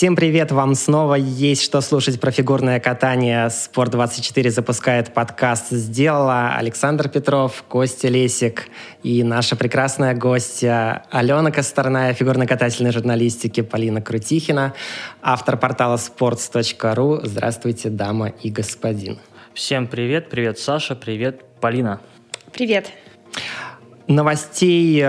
Всем привет! Вам снова есть что слушать про фигурное катание. Спорт24 запускает подкаст «Сделала». Александр Петров, Костя Лесик и наша прекрасная гостья Алена Косторная, фигурно-катательной журналистики Полина Крутихина, автор портала sports.ru. Здравствуйте, дама и господин. Всем привет. Привет, Саша. Привет, Полина. Привет. Новостей, э,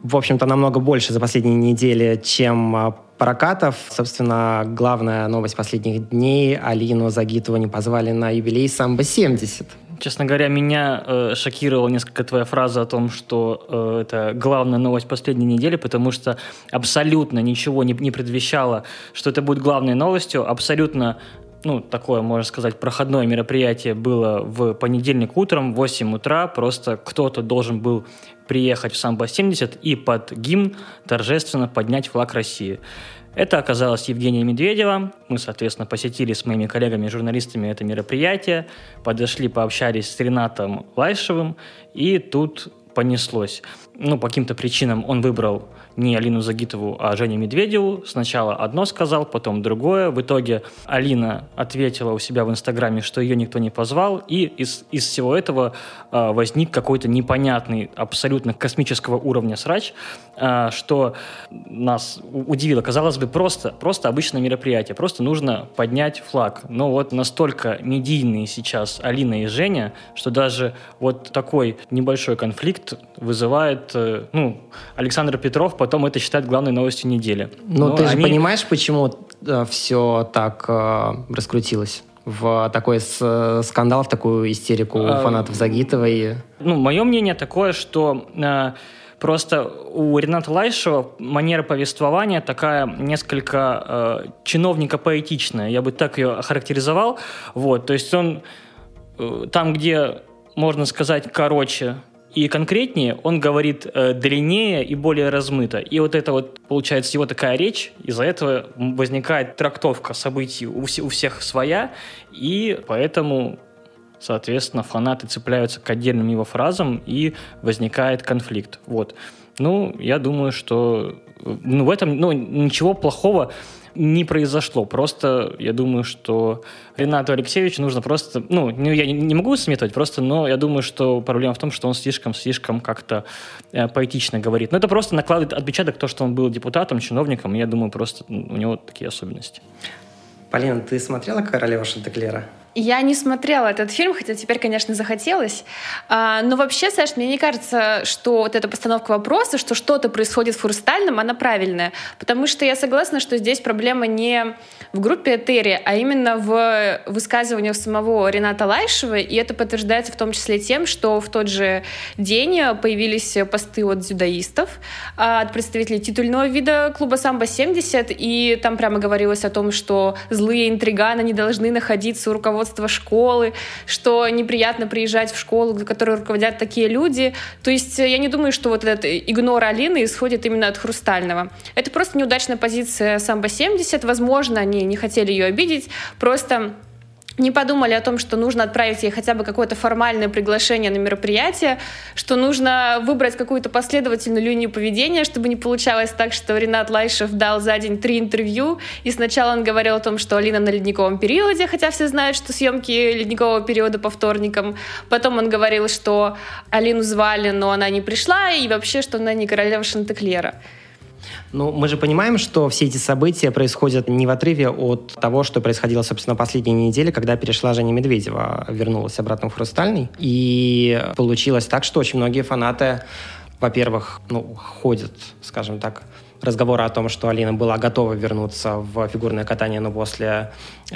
в общем-то, намного больше за последние недели, чем э, прокатов. Собственно, главная новость последних дней. Алину Загитову не позвали на юбилей «Самбо-70». Честно говоря, меня э, шокировала несколько твоя фраза о том, что э, это главная новость последней недели, потому что абсолютно ничего не, не предвещало, что это будет главной новостью. Абсолютно ну, такое, можно сказать, проходное мероприятие было в понедельник утром, в 8 утра. Просто кто-то должен был приехать в Самбо-70 и под гимн торжественно поднять флаг России. Это оказалась Евгения Медведева. Мы, соответственно, посетили с моими коллегами-журналистами это мероприятие, подошли, пообщались с Ренатом Лайшевым, и тут понеслось. Ну, по каким-то причинам он выбрал не Алину Загитову, а Женю Медведеву. Сначала одно сказал, потом другое. В итоге Алина ответила у себя в Инстаграме, что ее никто не позвал, и из, из всего этого э, возник какой-то непонятный, абсолютно космического уровня срач, э, что нас удивило. Казалось бы, просто, просто обычное мероприятие, просто нужно поднять флаг. Но вот настолько медийные сейчас Алина и Женя, что даже вот такой небольшой конфликт вызывает, э, ну, Александр Петров потом это считают главной новостью недели. Ну, ты они... же понимаешь, почему э, все так э, раскрутилось? в такой с, скандал, в такую истерику а, фанатов Загитовой? Ну, мое мнение такое, что э, просто у Рената Лайшева манера повествования такая несколько э, чиновника-поэтичная, я бы так ее охарактеризовал. Вот, то есть он э, там, где можно сказать короче, и конкретнее он говорит э, длиннее и более размыто. И вот это вот, получается, его такая речь, из-за этого возникает трактовка событий у, у всех своя, и поэтому соответственно, фанаты цепляются к отдельным его фразам, и возникает конфликт. Вот. Ну, я думаю, что ну, в этом ну, ничего плохого не произошло. Просто я думаю, что Ренату Алексеевичу нужно просто... Ну, я не могу сметывать просто, но я думаю, что проблема в том, что он слишком-слишком как-то э, поэтично говорит. Но это просто накладывает отпечаток то, что он был депутатом, чиновником, и я думаю, просто у него такие особенности. Полина, ты смотрела «Королева Шантеклера»? Я не смотрела этот фильм, хотя теперь, конечно, захотелось. А, но вообще, Саш, мне не кажется, что вот эта постановка вопроса, что что-то происходит в «Хрустальном», она правильная. Потому что я согласна, что здесь проблема не в группе Терри, а именно в высказываниях самого Рената Лайшева. И это подтверждается в том числе тем, что в тот же день появились посты от дзюдоистов, а, от представителей титульного вида клуба «Самбо-70», и там прямо говорилось о том, что злые интриганы не должны находиться у руководства руководство школы, что неприятно приезжать в школу, где которой руководят такие люди. То есть э, я не думаю, что вот этот игнор Алины исходит именно от Хрустального. Это просто неудачная позиция Самбо-70. Возможно, они не хотели ее обидеть, просто не подумали о том, что нужно отправить ей хотя бы какое-то формальное приглашение на мероприятие, что нужно выбрать какую-то последовательную линию поведения, чтобы не получалось так, что Ренат Лайшев дал за день три интервью, и сначала он говорил о том, что Алина на ледниковом периоде, хотя все знают, что съемки ледникового периода по вторникам. Потом он говорил, что Алину звали, но она не пришла, и вообще, что она не королева Шантеклера. Ну, мы же понимаем, что все эти события происходят не в отрыве от того, что происходило, собственно, последние недели, когда перешла Женя Медведева, вернулась обратно в «Хрустальный». И получилось так, что очень многие фанаты, во-первых, ну, ходят, скажем так, разговора о том, что Алина была готова вернуться в фигурное катание, но после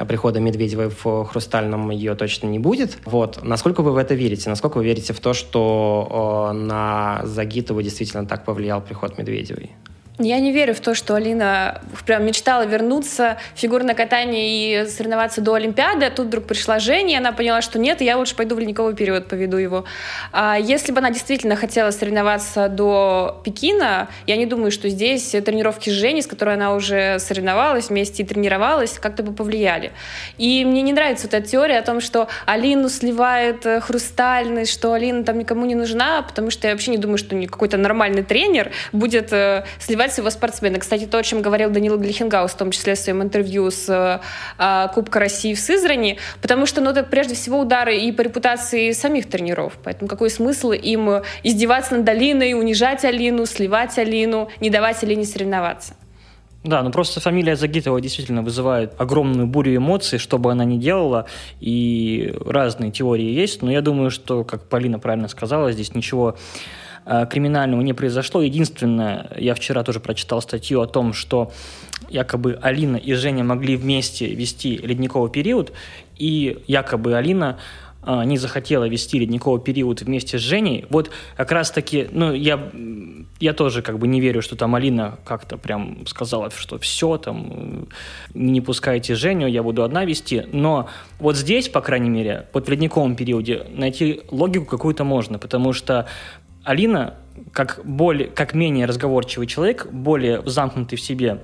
прихода Медведевой в «Хрустальном» ее точно не будет. Вот. Насколько вы в это верите? Насколько вы верите в то, что э, на Загитову действительно так повлиял приход Медведевой? Я не верю в то, что Алина прям мечтала вернуться в фигурное катание и соревноваться до Олимпиады, а тут вдруг пришла Женя, и она поняла, что нет, я лучше пойду в ледниковый период, поведу его. А если бы она действительно хотела соревноваться до Пекина, я не думаю, что здесь тренировки с Женей, с которой она уже соревновалась вместе и тренировалась, как-то бы повлияли. И мне не нравится вот эта теория о том, что Алину сливает э, хрустальный, что Алина там никому не нужна, потому что я вообще не думаю, что какой-то нормальный тренер будет э, сливать развивать своего спортсмена. Кстати, то, о чем говорил Данила Глихенгаус, в том числе в своем интервью с э, Кубка России в Сызрани, потому что, ну, это прежде всего удары и по репутации самих тренеров. Поэтому какой смысл им издеваться над Алиной, унижать Алину, сливать Алину, не давать Алине соревноваться? Да, ну просто фамилия Загитова действительно вызывает огромную бурю эмоций, что бы она ни делала, и разные теории есть, но я думаю, что, как Полина правильно сказала, здесь ничего криминального не произошло. Единственное, я вчера тоже прочитал статью о том, что якобы Алина и Женя могли вместе вести ледниковый период, и якобы Алина а, не захотела вести ледниковый период вместе с Женей, вот как раз-таки, ну, я, я тоже как бы не верю, что там Алина как-то прям сказала, что все, там, не пускайте Женю, я буду одна вести, но вот здесь, по крайней мере, вот в ледниковом периоде найти логику какую-то можно, потому что Алина, как, более, как менее разговорчивый человек, более замкнутый в себе,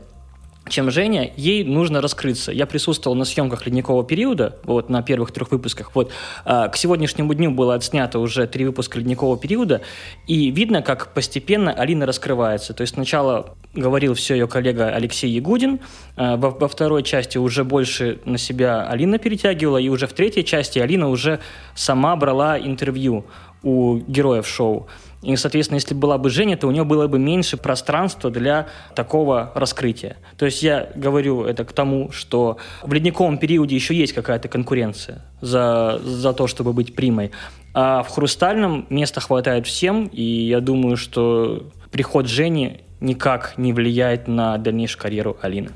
чем Женя, ей нужно раскрыться. Я присутствовал на съемках ледникового периода, вот на первых трех выпусках. Вот а, к сегодняшнему дню было отснято уже три выпуска ледникового периода, и видно, как постепенно Алина раскрывается. То есть сначала говорил все ее коллега Алексей Ягудин, а, во, во второй части уже больше на себя Алина перетягивала, и уже в третьей части Алина уже сама брала интервью у героев шоу. И, соответственно, если была бы Женя, то у нее было бы меньше пространства для такого раскрытия. То есть я говорю это к тому, что в ледниковом периоде еще есть какая-то конкуренция за, за то, чтобы быть примой. А в хрустальном места хватает всем, и я думаю, что приход Жени никак не влияет на дальнейшую карьеру Алины.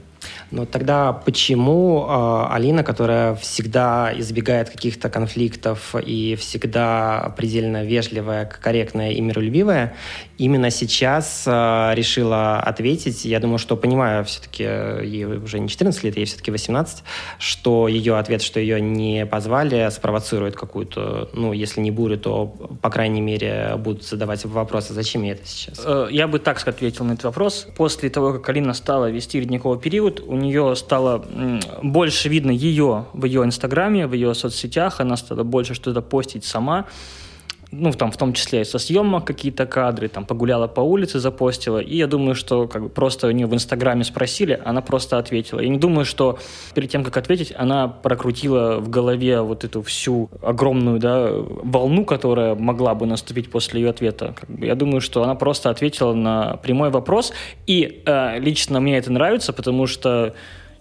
Но тогда почему э, Алина, которая всегда избегает каких-то конфликтов и всегда предельно вежливая, корректная и миролюбивая, именно сейчас э, решила ответить? Я думаю, что понимаю, все-таки ей уже не 14 лет, ей все-таки 18, что ее ответ, что ее не позвали, спровоцирует какую-то, ну, если не бурю, то, по крайней мере, будут задавать вопросы, зачем ей это сейчас? Э, я бы так ответил на этот вопрос. После того, как Алина стала вести ледниковый период, у нее стало больше видно ее в ее инстаграме, в ее соцсетях, она стала больше что-то постить сама ну, там, в том числе со съемок какие-то кадры, там, погуляла по улице, запостила, и я думаю, что как бы просто у нее в Инстаграме спросили, она просто ответила. Я не думаю, что перед тем, как ответить, она прокрутила в голове вот эту всю огромную, да, волну, которая могла бы наступить после ее ответа. Как бы, я думаю, что она просто ответила на прямой вопрос, и э, лично мне это нравится, потому что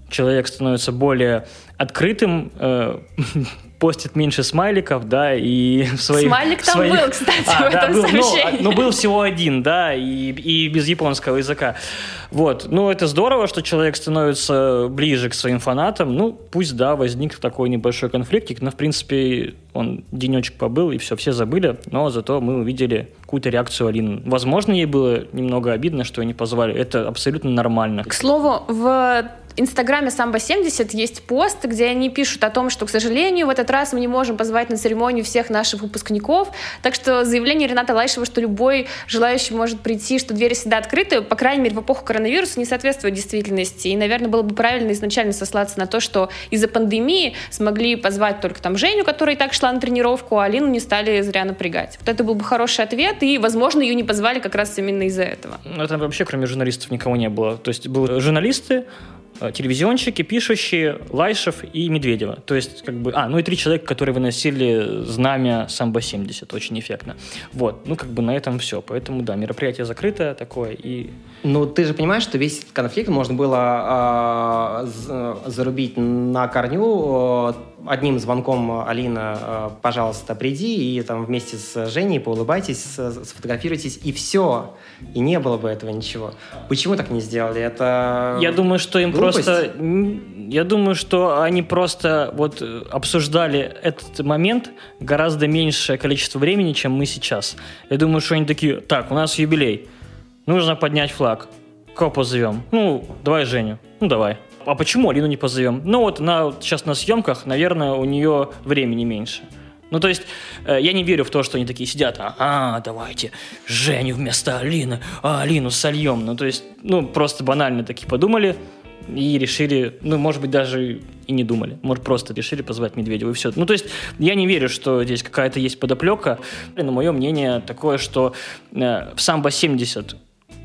человек становится более открытым, э, постит меньше смайликов, да, и в своих... Смайлик там своих... был, кстати, а, в да, этом был, сообщении. Ну, ну, был всего один, да, и, и без японского языка. Вот, ну, это здорово, что человек становится ближе к своим фанатам, ну, пусть, да, возник такой небольшой конфликтик, но, в принципе, он денечек побыл, и все, все забыли, но зато мы увидели какую-то реакцию Алины. Возможно, ей было немного обидно, что ее не позвали, это абсолютно нормально. К слову, в Инстаграме Самбо70 есть пост, где они пишут о том, что, к сожалению, в этот раз мы не можем позвать на церемонию всех наших выпускников. Так что заявление Рената Лайшева, что любой желающий может прийти, что двери всегда открыты, по крайней мере, в эпоху коронавируса не соответствует действительности. И, наверное, было бы правильно изначально сослаться на то, что из-за пандемии смогли позвать только там Женю, которая и так шла на тренировку, а Алину не стали зря напрягать. Вот это был бы хороший ответ, и, возможно, ее не позвали как раз именно из-за этого. Ну, это вообще, кроме журналистов, никого не было. То есть были журналисты, телевизионщики, пишущие, Лайшев и Медведева. То есть, как бы, а, ну и три человека, которые выносили знамя Самбо-70, очень эффектно. Вот, ну как бы на этом все. Поэтому, да, мероприятие закрытое такое и... Ну, ты же понимаешь, что весь этот конфликт можно было э, зарубить на корню э, одним звонком Алина, э, пожалуйста, приди и там вместе с Женей поулыбайтесь, сфотографируйтесь, и все. И не было бы этого ничего. Почему так не сделали? Это Я думаю, что им глупость? просто... Я думаю, что они просто вот обсуждали этот момент гораздо меньшее количество времени, чем мы сейчас. Я думаю, что они такие, так, у нас юбилей, нужно поднять флаг. Кого позовем? Ну, давай Женю. Ну, давай а почему Алину не позовем? Ну вот на, сейчас на съемках, наверное, у нее времени меньше. Ну, то есть, э, я не верю в то, что они такие сидят, а, давайте Женю вместо Алины, а Алину сольем. Ну, то есть, ну, просто банально такие подумали и решили, ну, может быть, даже и не думали. Может, просто решили позвать Медведева и все. Ну, то есть, я не верю, что здесь какая-то есть подоплека. Но мое мнение такое, что э, в самбо 70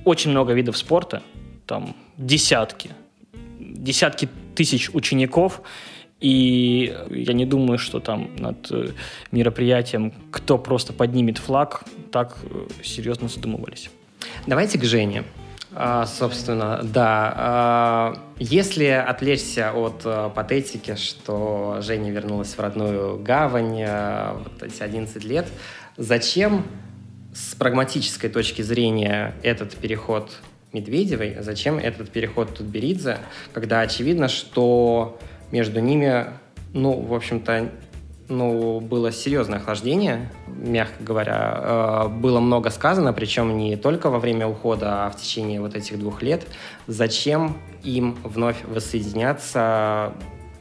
очень много видов спорта, там десятки, десятки тысяч учеников, и я не думаю, что там над э, мероприятием, кто просто поднимет флаг, так э, серьезно задумывались. Давайте к Жене. А, собственно, да. А, если отвлечься от а, патетики, что Женя вернулась в родную гавань а, вот эти 11 лет, зачем с прагматической точки зрения этот переход Медведевой, зачем этот переход Тутберидзе, когда очевидно, что между ними, ну, в общем-то, ну, было серьезное охлаждение, мягко говоря. Э, было много сказано, причем не только во время ухода, а в течение вот этих двух лет. Зачем им вновь воссоединяться?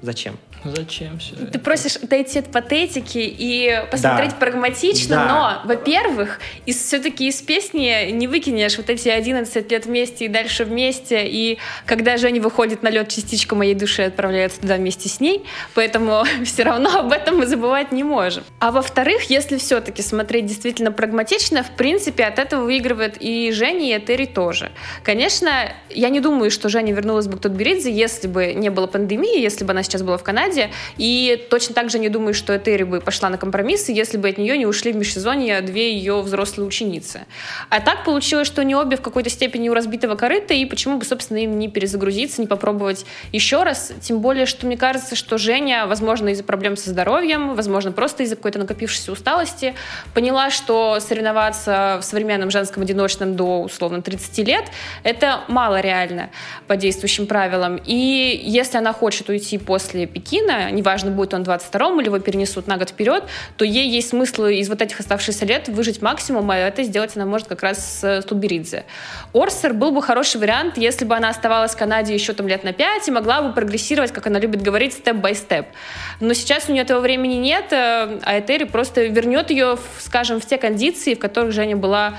Зачем? Зачем все Ты просишь отойти от патетики и посмотреть да. прагматично, да. но, во-первых, из, все-таки из песни не выкинешь вот эти 11 лет вместе и дальше вместе, и когда Женя выходит на лед, частичка моей души отправляется туда вместе с ней, поэтому все равно об этом мы забывать не можем. А во-вторых, если все-таки смотреть действительно прагматично, в принципе, от этого выигрывает и Женя, и Этери тоже. Конечно, я не думаю, что Женя вернулась бы к Тутберидзе, если бы не было пандемии, если бы она сейчас была в Канаде. И точно так же не думаю, что Этери бы пошла на компромиссы, если бы от нее не ушли в межсезонье две ее взрослые ученицы. А так получилось, что они обе в какой-то степени у разбитого корыта, и почему бы, собственно, им не перезагрузиться, не попробовать еще раз. Тем более, что мне кажется, что Женя, возможно, из-за проблем со здоровьем, возможно, просто из-за какой-то накопившейся усталости, поняла, что соревноваться в современном женском одиночном до, условно, 30 лет — это мало реально по действующим правилам. И если она хочет уйти после Пекина, неважно, будет он 22-м или его перенесут на год вперед, то ей есть смысл из вот этих оставшихся лет выжить максимум, а это сделать она может как раз с Тутберидзе. Орсер был бы хороший вариант, если бы она оставалась в Канаде еще там лет на 5 и могла бы прогрессировать, как она любит говорить, степ-бай-степ. Но сейчас у нее этого времени нет, э, а Этери просто вернет ее, скажем, в те кондиции, в которых Женя была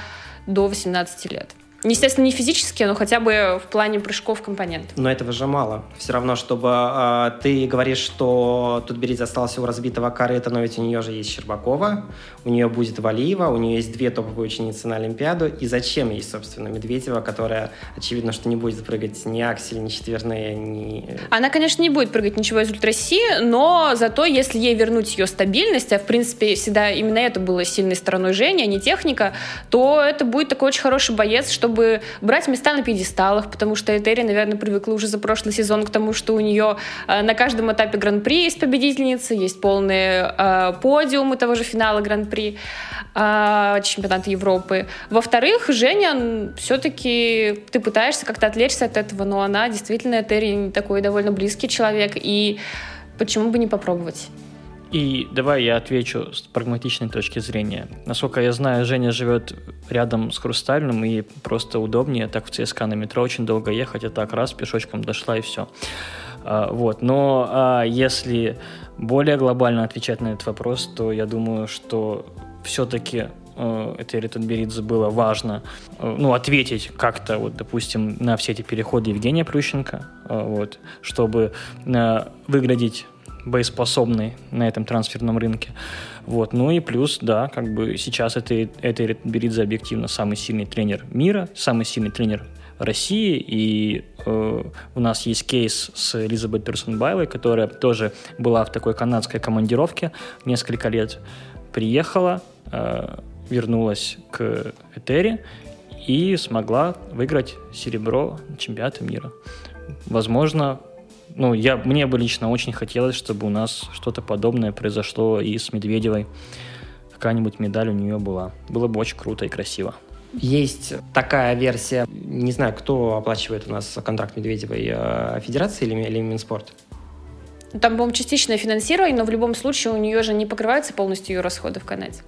до 18 лет. Естественно, не физически, но хотя бы в плане прыжков компонент. Но этого же мало. Все равно, чтобы э, ты говоришь, что тут Тутберидзе остался у разбитого корыта, но ведь у нее же есть Щербакова, у нее будет Валиева, у нее есть две топовые ученицы на Олимпиаду. И зачем ей, собственно, Медведева, которая, очевидно, что не будет прыгать ни аксель, ни четверные, ни... Она, конечно, не будет прыгать ничего из ультраси, но зато, если ей вернуть ее стабильность, а, в принципе, всегда именно это было сильной стороной Жени, а не техника, то это будет такой очень хороший боец, чтобы чтобы брать места на пьедесталах, потому что Этери, наверное, привыкла уже за прошлый сезон к тому, что у нее э, на каждом этапе Гран-при есть победительница, есть полные э, подиумы того же финала Гран-при э, чемпионата Европы. Во-вторых, Женя, все-таки ты пытаешься как-то отвлечься от этого, но она действительно Этери такой довольно близкий человек, и почему бы не попробовать? И давай я отвечу с прагматичной точки зрения. Насколько я знаю, Женя живет рядом с Хрустальным, и просто удобнее так в ЦСКА на метро очень долго ехать, а так раз пешочком дошла и все. А, вот. Но а, если более глобально отвечать на этот вопрос, то я думаю, что все-таки э, Этери Тутберидзе было важно э, ну, ответить как-то, вот, допустим, на все эти переходы Евгения Плющенко, э, вот, чтобы выглядеть боеспособный на этом трансферном рынке. Вот. Ну и плюс, да, как бы сейчас это, это Беридзе объективно самый сильный тренер мира, самый сильный тренер России, и э, у нас есть кейс с Элизабет Персонбайлой, которая тоже была в такой канадской командировке несколько лет, приехала, э, вернулась к Этери и смогла выиграть серебро чемпионата мира. Возможно, ну, я, мне бы лично очень хотелось, чтобы у нас что-то подобное произошло и с Медведевой. Какая-нибудь медаль у нее была. Было бы очень круто и красиво. Есть такая версия, не знаю, кто оплачивает у нас контракт Медведевой, э, Федерация или, или Минспорт? Там, по-моему, частичное финансирование, но в любом случае у нее же не покрываются полностью ее расходы в Канаде.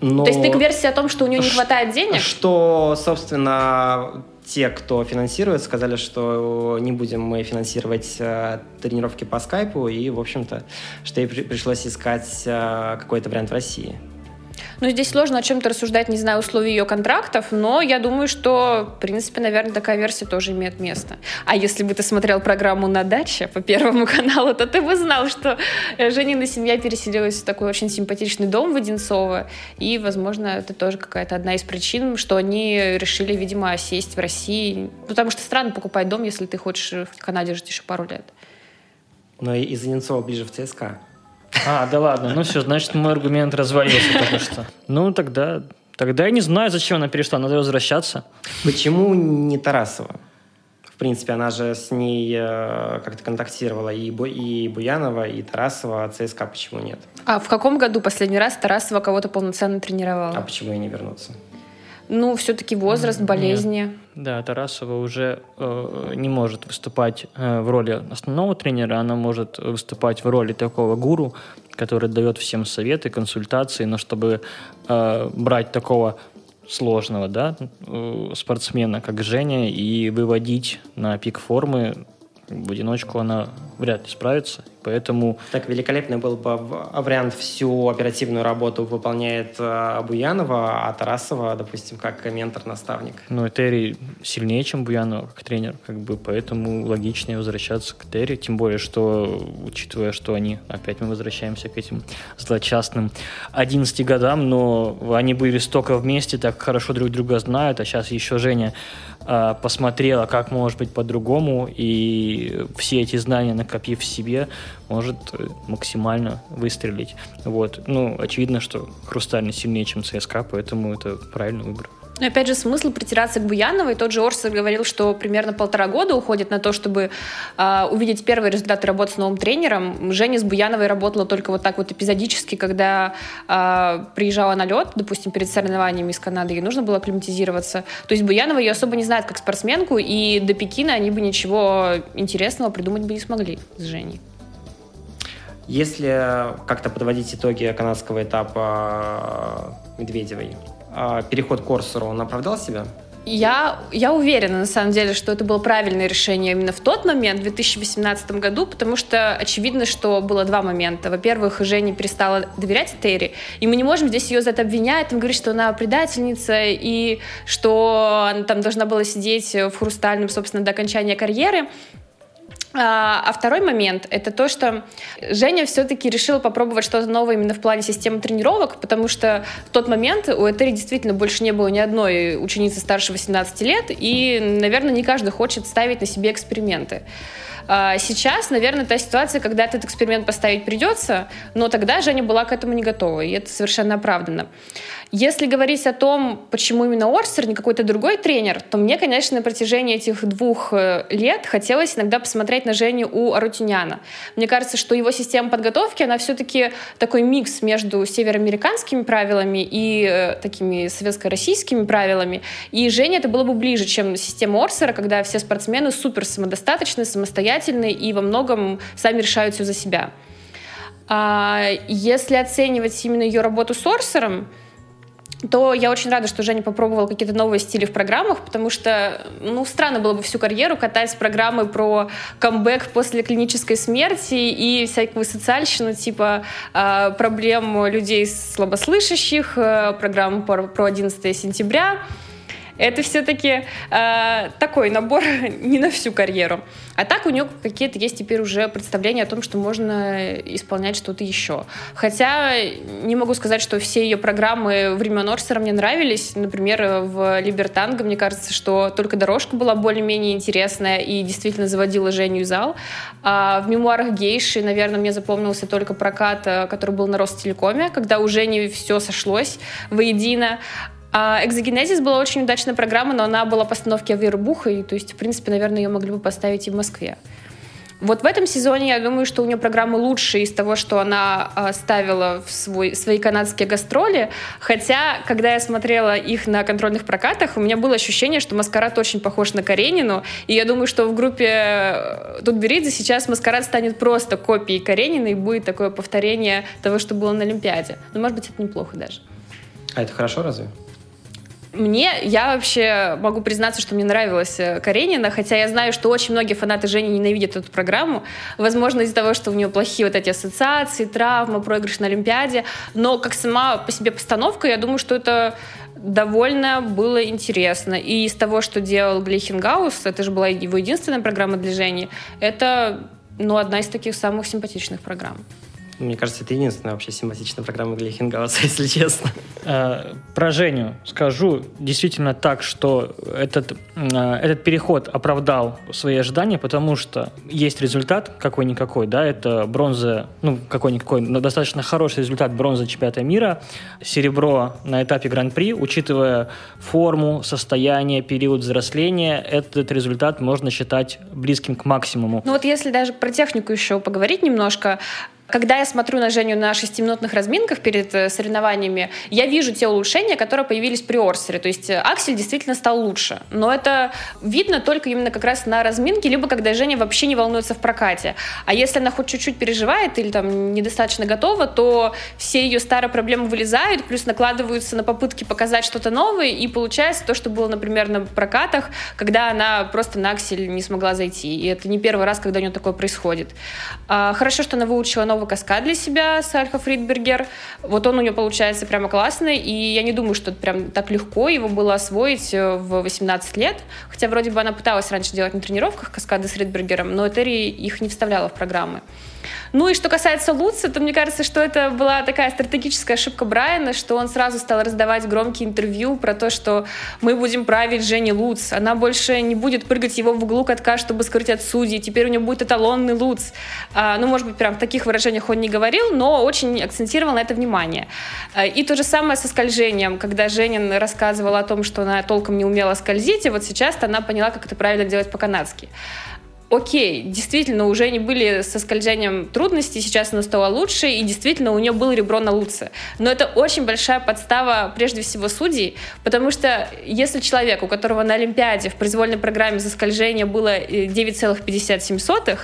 Но... То есть ты к версии о том, что у нее не хватает денег? Что, собственно, те, кто финансирует, сказали, что не будем мы финансировать э, тренировки по скайпу, и, в общем-то, что ей при пришлось искать э, какой-то вариант в России. Ну, здесь сложно о чем-то рассуждать, не знаю условий ее контрактов, но я думаю, что, в принципе, наверное, такая версия тоже имеет место. А если бы ты смотрел программу «На даче» по Первому каналу, то ты бы знал, что Женина семья переселилась в такой очень симпатичный дом в Одинцово, и, возможно, это тоже какая-то одна из причин, что они решили, видимо, сесть в России, потому что странно покупать дом, если ты хочешь в Канаде жить еще пару лет. Но из Одинцова ближе в ЦСКА. А, да ладно, ну все, значит, мой аргумент развалился только что. Ну, тогда, тогда я не знаю, зачем она перешла, надо возвращаться. Почему не Тарасова? В принципе, она же с ней э, как-то контактировала и, Бу, и Буянова, и Тарасова, а ЦСКА почему нет? А в каком году последний раз Тарасова кого-то полноценно тренировала? А почему и не вернуться? Ну, все-таки возраст, болезни. Нет. Да, Тарасова уже э, не может выступать э, в роли основного тренера, она может выступать в роли такого гуру, который дает всем советы, консультации, но чтобы э, брать такого сложного да, э, спортсмена, как Женя, и выводить на пик формы, в одиночку она вряд ли справится. Поэтому... Так великолепный был бы вариант всю оперативную работу выполняет э, Буянова, а Тарасова, допустим, как ментор-наставник. Ну, Терри сильнее, чем Буянова как тренер, как бы, поэтому логичнее возвращаться к Терри, тем более, что, учитывая, что они, опять мы возвращаемся к этим злочастным 11 годам, но они были столько вместе, так хорошо друг друга знают, а сейчас еще Женя посмотрела, как может быть по-другому, и все эти знания накопив в себе, может э, максимально выстрелить. Вот. Ну, очевидно, что Хрустальный сильнее, чем ЦСКА, поэтому это правильный выбор. Но опять же, смысл притираться к Буяновой. Тот же Орсер говорил, что примерно полтора года уходит на то, чтобы э, увидеть первые результаты работы с новым тренером. Женя с Буяновой работала только вот так вот эпизодически, когда э, приезжала на лед, допустим, перед соревнованиями из Канады, ей нужно было акклиматизироваться. То есть Буянова ее особо не знает как спортсменку, и до Пекина они бы ничего интересного придумать бы не смогли с Женей. Если как-то подводить итоги канадского этапа э, Медведевой, переход к Корсеру, он оправдал себя? Я, я уверена, на самом деле, что это было правильное решение именно в тот момент, в 2018 году, потому что очевидно, что было два момента. Во-первых, Женя перестала доверять Терри, и мы не можем здесь ее за это обвинять, там говорить, что она предательница, и что она там должна была сидеть в хрустальном, собственно, до окончания карьеры. А, а второй момент — это то, что Женя все-таки решила попробовать что-то новое именно в плане системы тренировок, потому что в тот момент у Этери действительно больше не было ни одной ученицы старше 18 лет, и, наверное, не каждый хочет ставить на себе эксперименты. А, сейчас, наверное, та ситуация, когда этот эксперимент поставить придется, но тогда Женя была к этому не готова, и это совершенно оправданно. Если говорить о том, почему именно Орсер, не какой-то другой тренер, то мне, конечно, на протяжении этих двух э, лет хотелось иногда посмотреть на Женю у Арутюняна. Мне кажется, что его система подготовки, она все-таки такой микс между североамериканскими правилами и э, такими советско-российскими правилами. И Женя это было бы ближе, чем система Орсера, когда все спортсмены супер самодостаточны, самостоятельны и во многом сами решают все за себя. А если оценивать именно ее работу с Орсером, то я очень рада, что Женя попробовал какие-то новые стили в программах, потому что, ну, странно было бы всю карьеру катать программы про камбэк после клинической смерти и всякую социальщину, типа э, проблем людей слабослышащих, э, программу про, про 11 сентября, это все-таки э, такой набор не на всю карьеру. А так у нее какие-то есть теперь уже представления о том, что можно исполнять что-то еще. Хотя не могу сказать, что все ее программы времен Орсера мне нравились. Например, в Либертанго, мне кажется, что только дорожка была более-менее интересная и действительно заводила Женю зал. А в мемуарах Гейши, наверное, мне запомнился только прокат, э, который был на Ростелекоме, когда у Жени все сошлось воедино. А «Экзогенезис» была очень удачная программа, но она была постановки Авербухой, то есть, в принципе, наверное, ее могли бы поставить и в Москве. Вот в этом сезоне я думаю, что у нее программы лучше из того, что она э, ставила в свой, свои канадские гастроли. Хотя, когда я смотрела их на контрольных прокатах, у меня было ощущение, что Маскарад очень похож на Каренину. И я думаю, что в группе э, Тутберидзе сейчас Маскарад станет просто копией Каренина и будет такое повторение того, что было на Олимпиаде. Но, может быть, это неплохо даже. А это хорошо разве? Мне, я вообще могу признаться, что мне нравилась э, Каренина, хотя я знаю, что очень многие фанаты Жени ненавидят эту программу. Возможно, из-за того, что у нее плохие вот эти ассоциации, травмы, проигрыш на Олимпиаде. Но как сама по себе постановка, я думаю, что это довольно было интересно. И из того, что делал Глейхенгаус, это же была его единственная программа для Жени, это ну, одна из таких самых симпатичных программ. Мне кажется, это единственная вообще симпатичная программа для Хингауса, если честно. Э, про Женю скажу. Действительно так, что этот, э, этот переход оправдал свои ожидания, потому что есть результат какой-никакой, да, это бронза, ну, какой-никакой, но достаточно хороший результат бронза чемпионата мира, серебро на этапе Гран-при, учитывая форму, состояние, период взросления, этот результат можно считать близким к максимуму. Ну вот если даже про технику еще поговорить немножко, когда я смотрю на Женю на шестиминутных разминках перед э, соревнованиями, я вижу те улучшения, которые появились при Орсере. То есть э, Аксель действительно стал лучше. Но это видно только именно как раз на разминке, либо когда Женя вообще не волнуется в прокате. А если она хоть чуть-чуть переживает или там недостаточно готова, то все ее старые проблемы вылезают, плюс накладываются на попытки показать что-то новое, и получается то, что было, например, на прокатах, когда она просто на Аксель не смогла зайти. И это не первый раз, когда у нее такое происходит. А, хорошо, что она выучила новый новый каскад для себя с Альфа Фридбергер. Вот он у нее получается прямо классный, и я не думаю, что это прям так легко его было освоить э, в 18 лет. Хотя вроде бы она пыталась раньше делать на тренировках каскады с Фридбергером, но Этери их не вставляла в программы. Ну и что касается Луца, то мне кажется, что это была такая стратегическая ошибка Брайана, что он сразу стал раздавать громкие интервью про то, что мы будем править Жене Луц. Она больше не будет прыгать его в углу катка, чтобы скрыть от судей. Теперь у нее будет эталонный Луц. А, ну, может быть, прям в таких выражениях он не говорил, но очень акцентировал на это внимание. А, и то же самое со скольжением, когда Женин рассказывала о том, что она толком не умела скользить, и вот сейчас она поняла, как это правильно делать по-канадски окей, действительно, уже не были со скольжением трудностей, сейчас она стала лучше, и действительно у нее было ребро на луце. Но это очень большая подстава, прежде всего, судей, потому что если человек, у которого на Олимпиаде в произвольной программе за скольжение было 9,57, э,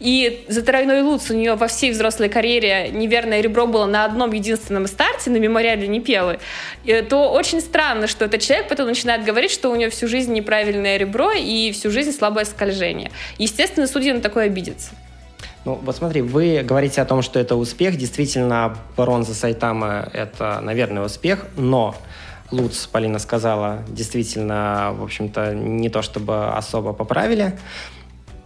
и за тройной луц у нее во всей взрослой карьере неверное ребро было на одном единственном старте, на мемориале не пелы, э, то очень странно, что этот человек потом начинает говорить, что у нее всю жизнь неправильное ребро и всю жизнь слабое скольжение. Естественно, судья на такое обидится. Ну, вот смотри, вы говорите о том, что это успех. Действительно, бронза Сайтама – это, наверное, успех, но Луц, Полина сказала, действительно, в общем-то, не то чтобы особо поправили.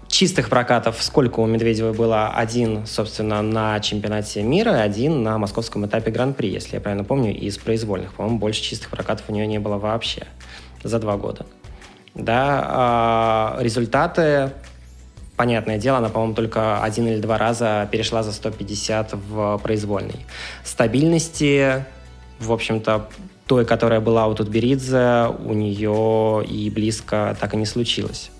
Чистых прокатов сколько у Медведевой было? Один, собственно, на чемпионате мира, один на московском этапе Гран-при, если я правильно помню, из произвольных. По-моему, больше чистых прокатов у нее не было вообще за два года. Да, а результаты понятное дело, она, по-моему, только один или два раза перешла за 150 в произвольный. Стабильности, в общем-то, той, которая была у Тутберидзе, у нее и близко так и не случилось.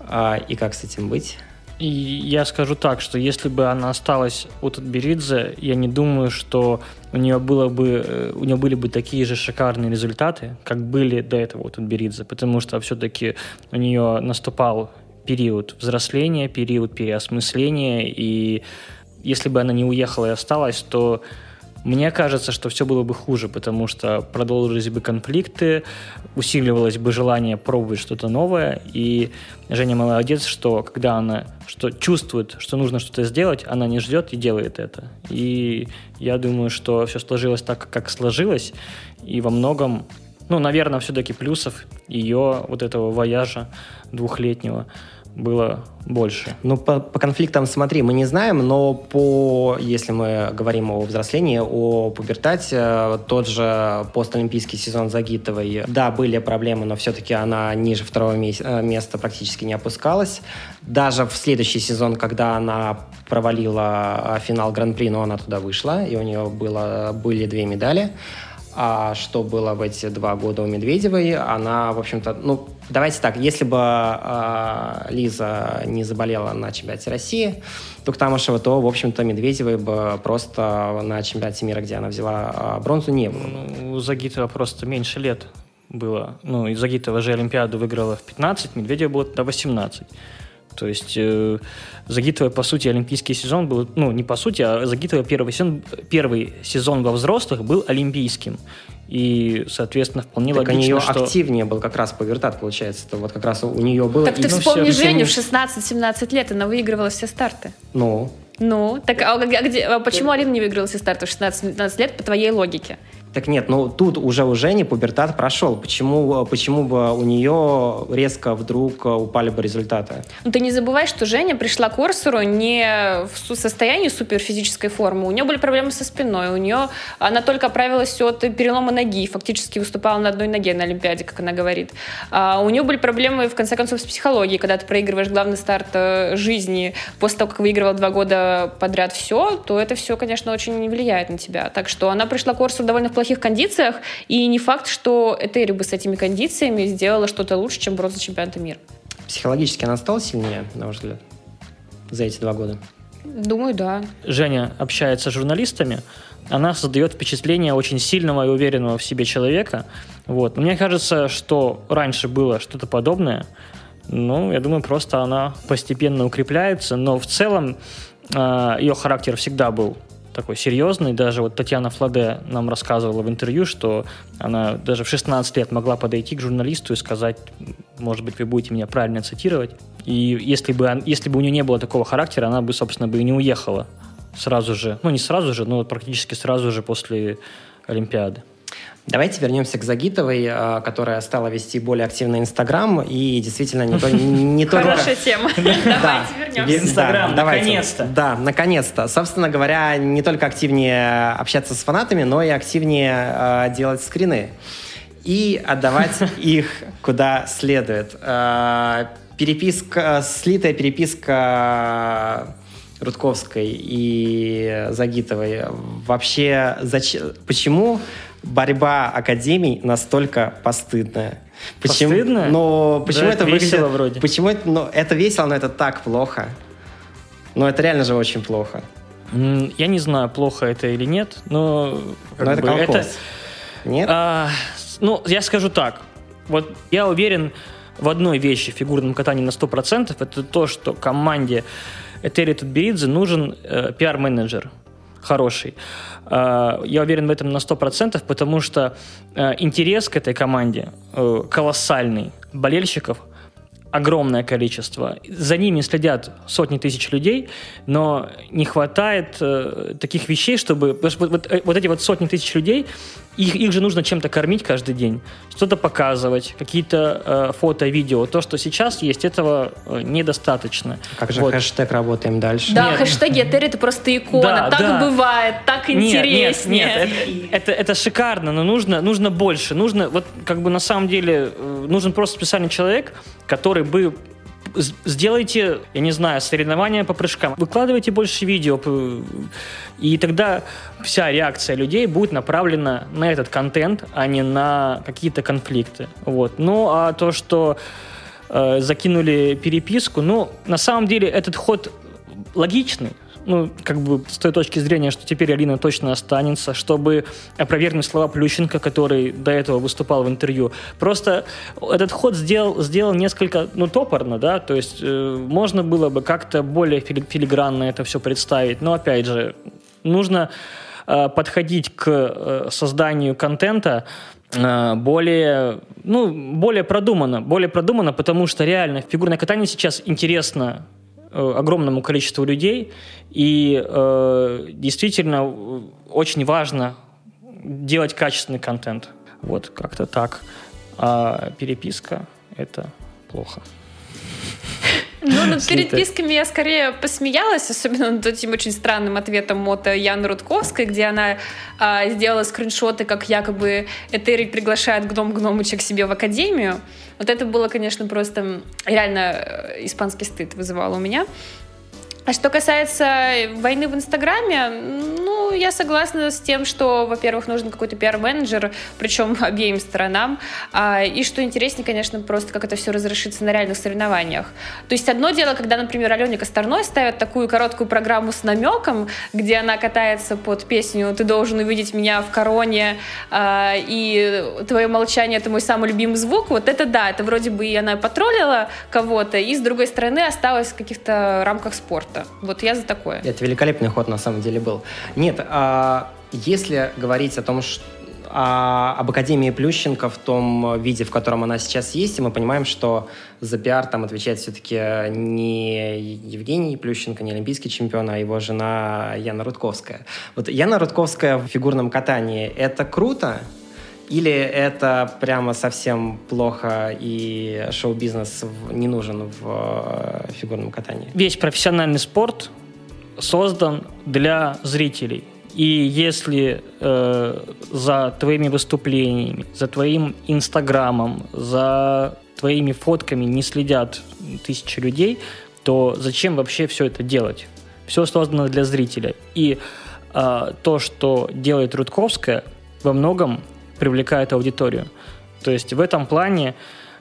А, и как с этим быть? И я скажу так, что если бы она осталась у Тутберидзе, я не думаю, что у нее, было бы, э, у нее были бы такие же шикарные результаты, как были до этого у Тутберидзе, потому что все-таки у нее наступал период взросления, период переосмысления, и если бы она не уехала и осталась, то мне кажется, что все было бы хуже, потому что продолжились бы конфликты, усиливалось бы желание пробовать что-то новое, и Женя молодец, что когда она что чувствует, что нужно что-то сделать, она не ждет и делает это. И я думаю, что все сложилось так, как сложилось, и во многом, ну, наверное, все-таки плюсов ее вот этого вояжа двухлетнего – было больше. Ну, по, по конфликтам, смотри, мы не знаем, но по, если мы говорим о взрослении, о пубертате, тот же постолимпийский сезон Загитовой, да, были проблемы, но все-таки она ниже второго э, места практически не опускалась. Даже в следующий сезон, когда она провалила э, финал Гран-при, но она туда вышла, и у нее было, были две медали. А что было в эти два года у Медведевой, она, в общем-то, ну, давайте так, если бы э, Лиза не заболела на чемпионате России, Туктамышева, то, в общем-то, Медведевой бы просто на чемпионате мира, где она взяла э, бронзу, не было. Ну, у Загитова просто меньше лет было. Ну, и Загитова же Олимпиаду выиграла в 15, Медведева было до 18. То есть э, Загитовой, по сути, олимпийский сезон был, ну, не по сути, а Загитовой первый сезон, первый сезон во взрослых был олимпийским. И, соответственно, вполне так логично, у нее что... активнее был как раз пувертат, получается. Это вот как раз у нее было... Так и- ты ну, вспомни всё, Женю в почему? 16-17 лет, она выигрывала все старты. Ну, Ну, так а, а где, а почему Алина не выиграла все старты в 16-17 лет, по твоей логике? Так нет, ну тут уже у Жени пубертат прошел. Почему, почему бы у нее резко вдруг упали бы результаты? Ну, ты не забывай, что Женя пришла к Орсуру не в состоянии суперфизической формы. У нее были проблемы со спиной. У нее она только оправилась от перелома ноги, фактически выступала на одной ноге на Олимпиаде, как она говорит. А у нее были проблемы, в конце концов, с психологией, когда ты проигрываешь главный старт э, жизни после того, как выигрывал два года подряд все, то это все, конечно, очень влияет на тебя. Так что она пришла к Орсуру довольно плохих кондициях, и не факт, что Этери бы с этими кондициями сделала что-то лучше, чем бронза чемпионата мира. Психологически она стала сильнее, на ваш взгляд, за эти два года? Думаю, да. Женя общается с журналистами, она создает впечатление очень сильного и уверенного в себе человека. Вот. Мне кажется, что раньше было что-то подобное. Ну, я думаю, просто она постепенно укрепляется. Но в целом э, ее характер всегда был такой серьезный. Даже вот Татьяна Фладе нам рассказывала в интервью, что она даже в 16 лет могла подойти к журналисту и сказать, может быть, вы будете меня правильно цитировать. И если бы, если бы у нее не было такого характера, она бы, собственно, бы и не уехала сразу же. Ну, не сразу же, но практически сразу же после Олимпиады. Давайте вернемся к Загитовой, э, которая стала вести более активно Инстаграм и действительно не, то- не только... Хорошая тема. Да. Давайте вернемся. Инстаграм, наконец-то. Да, наконец-то. Собственно говоря, не только активнее общаться с фанатами, но и активнее э, делать скрины. И отдавать их куда следует. Э, переписка, слитая переписка Рудковской и Загитовой. Вообще, зачем, почему борьба академий настолько постыдная? Почему, Постыдная? Но почему Да, это весело выглядит... вроде. Почему это, ну, это весело, но это так плохо. Ну, это реально же очень плохо. Я не знаю, плохо это или нет, но... Но это бы колхоз. Нет? А, ну, я скажу так. Вот я уверен в одной вещи в фигурном катании на 100%. Это то, что команде Этери Тутберидзе нужен э, пиар-менеджер хороший. А, я уверен в этом на 100%, потому что э, интерес к этой команде э, колоссальный. Болельщиков огромное количество. За ними следят сотни тысяч людей, но не хватает э, таких вещей, чтобы... Вот, вот, э, вот эти вот сотни тысяч людей, их, их же нужно чем-то кормить каждый день, что-то показывать, какие-то э, фото, видео. То, что сейчас есть, этого э, недостаточно. Как же Вот. хэштег «Работаем дальше»? Да, Нет. хэштеги Этери это просто икона. Да, так да. бывает, так Нет, интереснее. Нет, нет, это, это, это шикарно, но нужно, нужно больше. Нужно, вот как бы на самом деле, э, нужен просто специальный человек, который бы Сделайте, я не знаю, соревнования по прыжкам. Выкладывайте больше видео, и тогда вся реакция людей будет направлена на этот контент, а не на какие-то конфликты. Вот. Ну, а то, что э, закинули переписку, ну, на самом деле этот ход логичный. Ну, как бы с той точки зрения, что теперь Алина точно останется, чтобы опровергнуть слова Плющенко, который до этого выступал в интервью. Просто этот ход сделал, сделал несколько, ну, топорно, да, то есть э, можно было бы как-то более фили- филигранно это все представить, но, опять же, нужно э, подходить к э, созданию контента э, более, ну, более продуманно, более продуманно, потому что реально фигурное катание сейчас интересно огромному количеству людей, и э, действительно э, очень важно делать качественный контент. Вот как-то так. А переписка — это плохо. Ну, над Слитая. переписками я скорее посмеялась, особенно над этим очень странным ответом от э, Яны Рудковской, где она а, сделала скриншоты, как якобы Этери приглашает гном Гномыча к себе в академию. Вот это было, конечно, просто реально э, испанский стыд вызывало у меня. А что касается войны в Инстаграме, ну, Ну, я согласна с тем, что, во-первых, нужен какой-то пиар-менеджер, причем обеим сторонам. А, и что интереснее, конечно, просто как это все разрешится на реальных соревнованиях. То есть одно дело, когда, например, Алене Косторной ставят такую короткую программу с намеком, где она катается под песню «Ты должен увидеть меня в короне», а, и «Твое молчание — это мой самый любимый звук». Вот это да, это вроде бы и она потроллила кого-то, и с другой стороны осталась в каких-то рамках спорта. Вот я за такое. Это великолепный ход на самом деле был. Нет, а если говорить о том, что а об Академии Плющенко в том виде, в котором она сейчас есть, и мы понимаем, что за пиар там отвечает все-таки не Евгений Плющенко, не олимпийский чемпион, а его жена Яна Рудковская. Вот Яна Рудковская в фигурном катании – это круто? Или это прямо совсем плохо и шоу-бизнес не нужен в э, фигурном катании? Весь профессиональный спорт создан для зрителей. И если э, за твоими выступлениями, за твоим инстаграмом, за твоими фотками не следят тысячи людей, то зачем вообще все это делать? Все создано для зрителя. И э, то, что делает Рудковская, во многом привлекает аудиторию. То есть в этом плане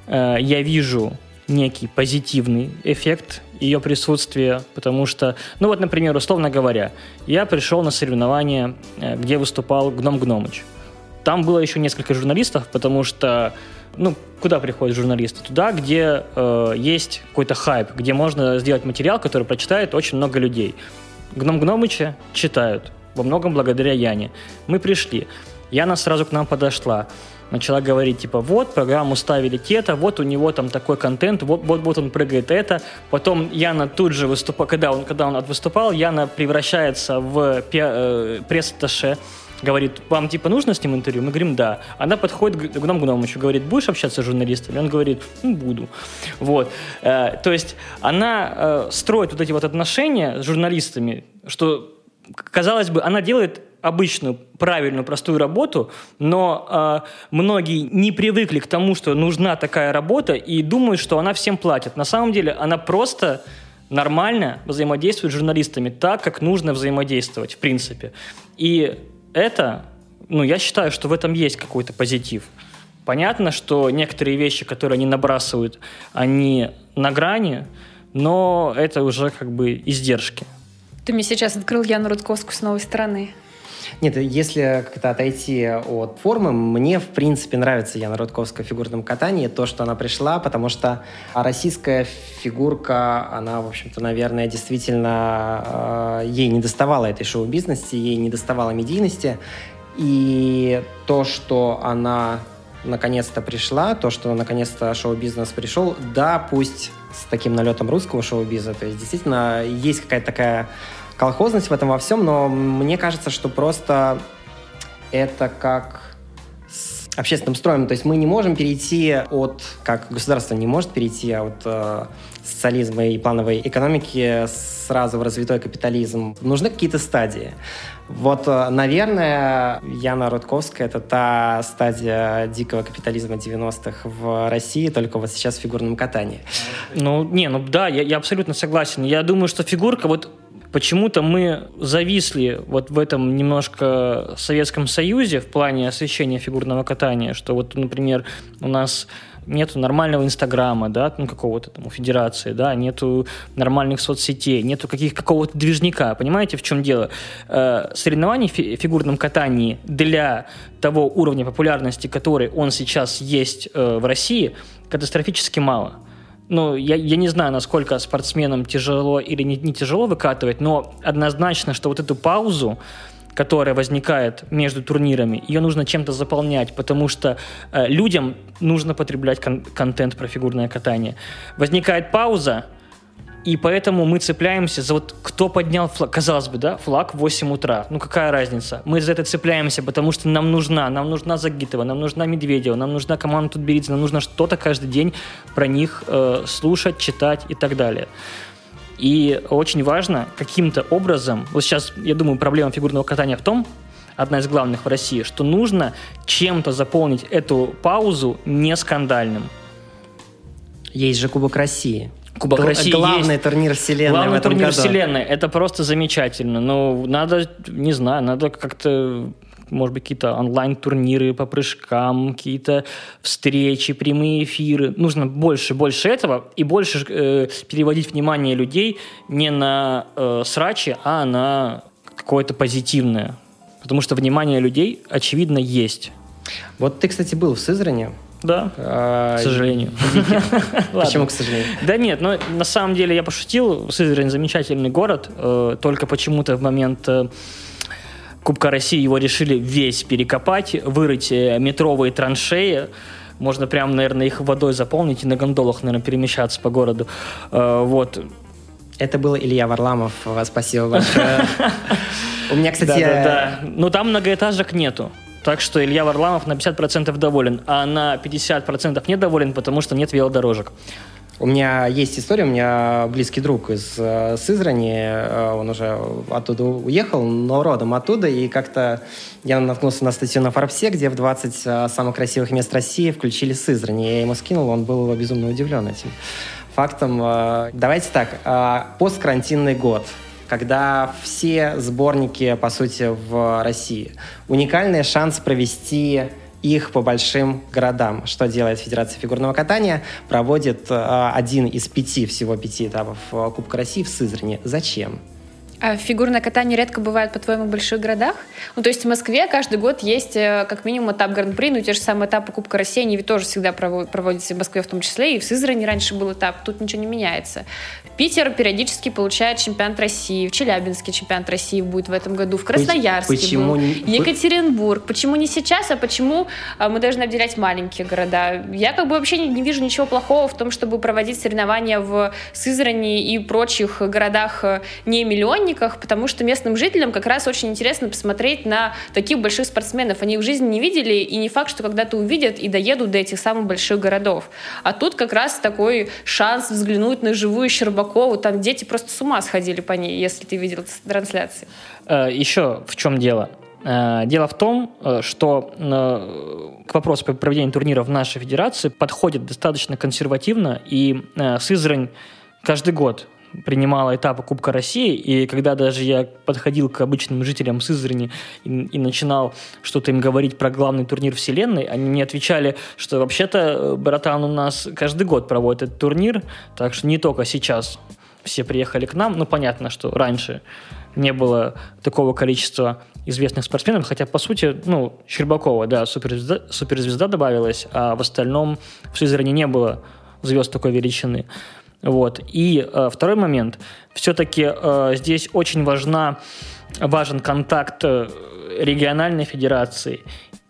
э, я вижу некий позитивный эффект ее присутствия, потому что, ну вот, например, условно говоря, я пришел на соревнования, э, где выступал Гном Гномыч. Там было еще несколько журналистов, потому что, ну, куда приходят журналисты? Туда, где э, есть какой-то хайп, где можно сделать материал, который прочитает очень много людей. Гном Гномыча читают, во многом благодаря Яне. Мы пришли. Яна сразу к нам подошла начала говорить, типа, вот, программу ставили те-то, вот у него там такой контент, вот, вот, вот он прыгает это. Потом Яна тут же выступала, когда он, когда он выступал, Яна превращается в э, пресс-атташе, говорит, вам типа нужно с ним интервью? Мы говорим, да. Она подходит к нам Гномычу, говорит, будешь общаться с журналистами? Он говорит, ну, буду. Вот. Э, то есть она э, строит вот эти вот отношения с журналистами, что, казалось бы, она делает обычную, правильную, простую работу, но э, многие не привыкли к тому, что нужна такая работа, и думают, что она всем платит. На самом деле она просто нормально взаимодействует с журналистами так, как нужно взаимодействовать, в принципе. И это, ну, я считаю, что в этом есть какой-то позитив. Понятно, что некоторые вещи, которые они набрасывают, они на грани, но это уже как бы издержки. Ты мне сейчас открыл Яну Рудковскую с новой стороны. Нет, если как-то отойти от формы, мне, в принципе, нравится Яна Рудковская в фигурном катании, то, что она пришла, потому что российская фигурка, она, в общем-то, наверное, действительно, э, ей не доставала этой шоу-бизнеса, ей не доставала медийности, и то, что она наконец-то пришла, то, что наконец-то шоу-бизнес пришел, да, пусть с таким налетом русского шоу-биза, то есть действительно есть какая-то такая колхозность в этом во всем, но мне кажется, что просто это как с общественным строем. То есть мы не можем перейти от, как государство не может перейти от э, социализма и плановой экономики сразу в развитой капитализм. Нужны какие-то стадии. Вот, э, наверное, Яна Рудковская — это та стадия дикого капитализма 90-х в России, только вот сейчас в фигурном катании. Ну, не, ну да, я, я абсолютно согласен. Я думаю, что фигурка, вот почему-то мы зависли вот в этом немножко Советском Союзе в плане освещения фигурного катания, что вот, например, у нас нету нормального Инстаграма, да, ну, какого-то там у Федерации, да, нету нормальных соцсетей, нету каких, какого-то движника. Понимаете, в чем дело? Э, соревнований в фигурном катании для того уровня популярности, который он сейчас есть э, в России, катастрофически мало ну, я, я не знаю, насколько спортсменам тяжело или не, не тяжело выкатывать, но однозначно, что вот эту паузу, которая возникает между турнирами, ее нужно чем-то заполнять, потому что э, людям нужно потреблять кон- контент про фигурное катание. Возникает пауза, и поэтому мы цепляемся за вот кто поднял флаг. Казалось бы, да, флаг в 8 утра. Ну какая разница? Мы за это цепляемся, потому что нам нужна. Нам нужна Загитова, нам нужна Медведева, нам нужна команда Тутберидзе, нам нужно что-то каждый день про них э, слушать, читать и так далее. И очень важно каким-то образом, вот сейчас, я думаю, проблема фигурного катания в том, одна из главных в России, что нужно чем-то заполнить эту паузу не скандальным. Есть же Кубок России. Кубок Гла- России Главный есть. турнир Вселенной в Главный этом турнир году. Вселенной. Это просто замечательно. Но надо, не знаю, надо как-то может быть, какие-то онлайн-турниры по прыжкам, какие-то встречи, прямые эфиры. Нужно больше, больше этого и больше э, переводить внимание людей не на э, срачи, а на какое-то позитивное. Потому что внимание людей, очевидно, есть. Вот ты, кстати, был в Сызрани. Да, А, к сожалению. Ладно. Почему, к сожалению? Да нет, но на самом деле я пошутил. Сызрань замечательный город. э, только почему-то в момент э, Кубка России его решили весь перекопать, вырыть э, метровые траншеи. Можно прям, наверное, их водой заполнить и на гондолах, наверное, перемещаться по городу. Вот. Это был Илья Варламов. Спасибо большое. У меня, кстати... Да-да-да. Но там многоэтажек нету. Так что Илья Варламов на 50% доволен, а на 50% недоволен, потому что нет велодорожек. У меня есть история, у меня близкий друг из э, Сызрани, э, он уже оттуда уехал, но родом оттуда, и как-то я наткнулся на статью на Форбсе, где в 20 э, самых красивых мест России включили Сызрань, и я ему скинул, он был безумно удивлен этим фактом. Давайте так, посткарантинный год, когда все сборники, по сути, в России. Уникальный шанс провести их по большим городам. Что делает Федерация фигурного катания? Проводит э, один из пяти, всего пяти этапов э, Кубка России в Сызрани. Зачем? А фигурное катание редко бывает, по-твоему, в больших городах? Ну, то есть в Москве каждый год есть э, как минимум этап Гран-при, ну, те же самые этапы Кубка России, они ведь тоже всегда прово- проводятся в Москве в том числе, и в Сызрани раньше был этап, тут ничего не меняется. Питер периодически получает чемпионат России, в Челябинске чемпионат России будет в этом году, в Красноярске почему был, не- Екатеринбург. Почему не сейчас, а почему а, мы должны обделять маленькие города? Я как бы вообще не, не вижу ничего плохого в том, чтобы проводить соревнования в Сызрани и прочих городах э, не миллионниках, потому что местным жителям как раз очень интересно посмотреть на таких больших спортсменов. Они их в жизни не видели, и не факт, что когда-то увидят и доедут до этих самых больших городов. А тут как раз такой шанс взглянуть на живую Щербакову. Там дети просто с ума сходили по ней, если ты видел трансляции. Э, Еще в чем дело? Э, Дело в том, э, что к вопросу по проведению турниров в нашей федерации подходит достаточно консервативно, и Сызрань каждый год принимала этапы Кубка России, и когда даже я подходил к обычным жителям Сызрани и, и начинал что-то им говорить про главный турнир Вселенной, они мне отвечали, что вообще-то, э, братан, у нас каждый год проводит этот турнир, так что не только сейчас все приехали к нам. Ну, понятно, что раньше не было такого количества известных спортсменов, хотя, по сути, ну, Щербакова, да, суперзвезда, суперзвезда добавилась, а в остальном в Сызрани не было звезд такой величины. Вот. И э, второй момент. Все-таки э, здесь очень важна, важен контакт э, региональной федерации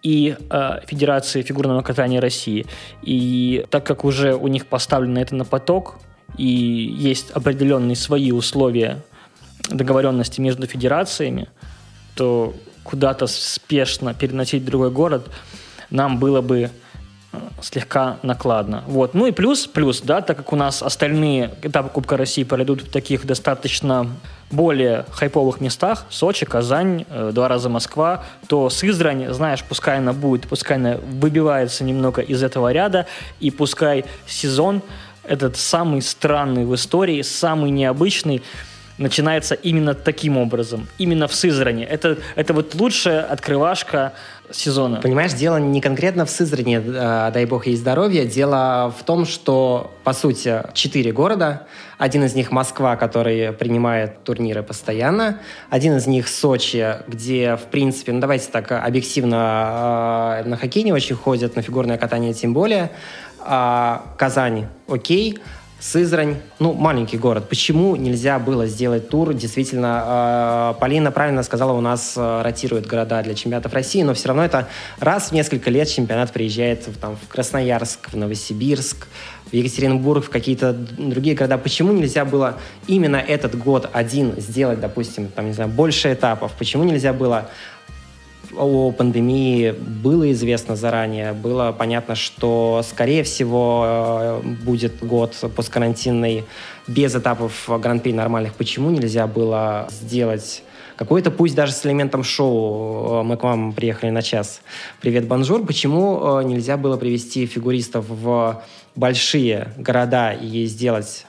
и э, Федерации фигурного катания России. И так как уже у них поставлено это на поток, и есть определенные свои условия договоренности между федерациями, то куда-то спешно переносить в другой город нам было бы слегка накладно. Вот. Ну и плюс, плюс, да, так как у нас остальные этапы Кубка России пройдут в таких достаточно более хайповых местах, Сочи, Казань, э, два раза Москва, то Сызрань, знаешь, пускай она будет, пускай она выбивается немного из этого ряда, и пускай сезон этот самый странный в истории, самый необычный, начинается именно таким образом, именно в Сызрани. Это, это вот лучшая открывашка сезона. Понимаешь, дело не конкретно в Сызрани, э, дай бог ей здоровья. Дело в том, что, по сути, четыре города. Один из них Москва, который принимает турниры постоянно. Один из них Сочи, где, в принципе, ну давайте так объективно, э, на хоккей не очень ходят, на фигурное катание тем более. А Казань, окей. Сызрань, ну, маленький город. Почему нельзя было сделать тур? Действительно, э, Полина правильно сказала, у нас э, ротируют города для чемпионатов России, но все равно это раз в несколько лет чемпионат приезжает в, там, в Красноярск, в Новосибирск, в Екатеринбург, в какие-то другие города. Почему нельзя было именно этот год один сделать, допустим, там, не знаю, больше этапов? Почему нельзя было о пандемии было известно заранее. Было понятно, что, скорее всего, э, будет год посткарантинный без этапов гран-при нормальных. Почему нельзя было сделать какой-то, пусть даже с элементом шоу, э, мы к вам приехали на час. Привет, бонжур. Почему э, нельзя было привести фигуристов в большие города и сделать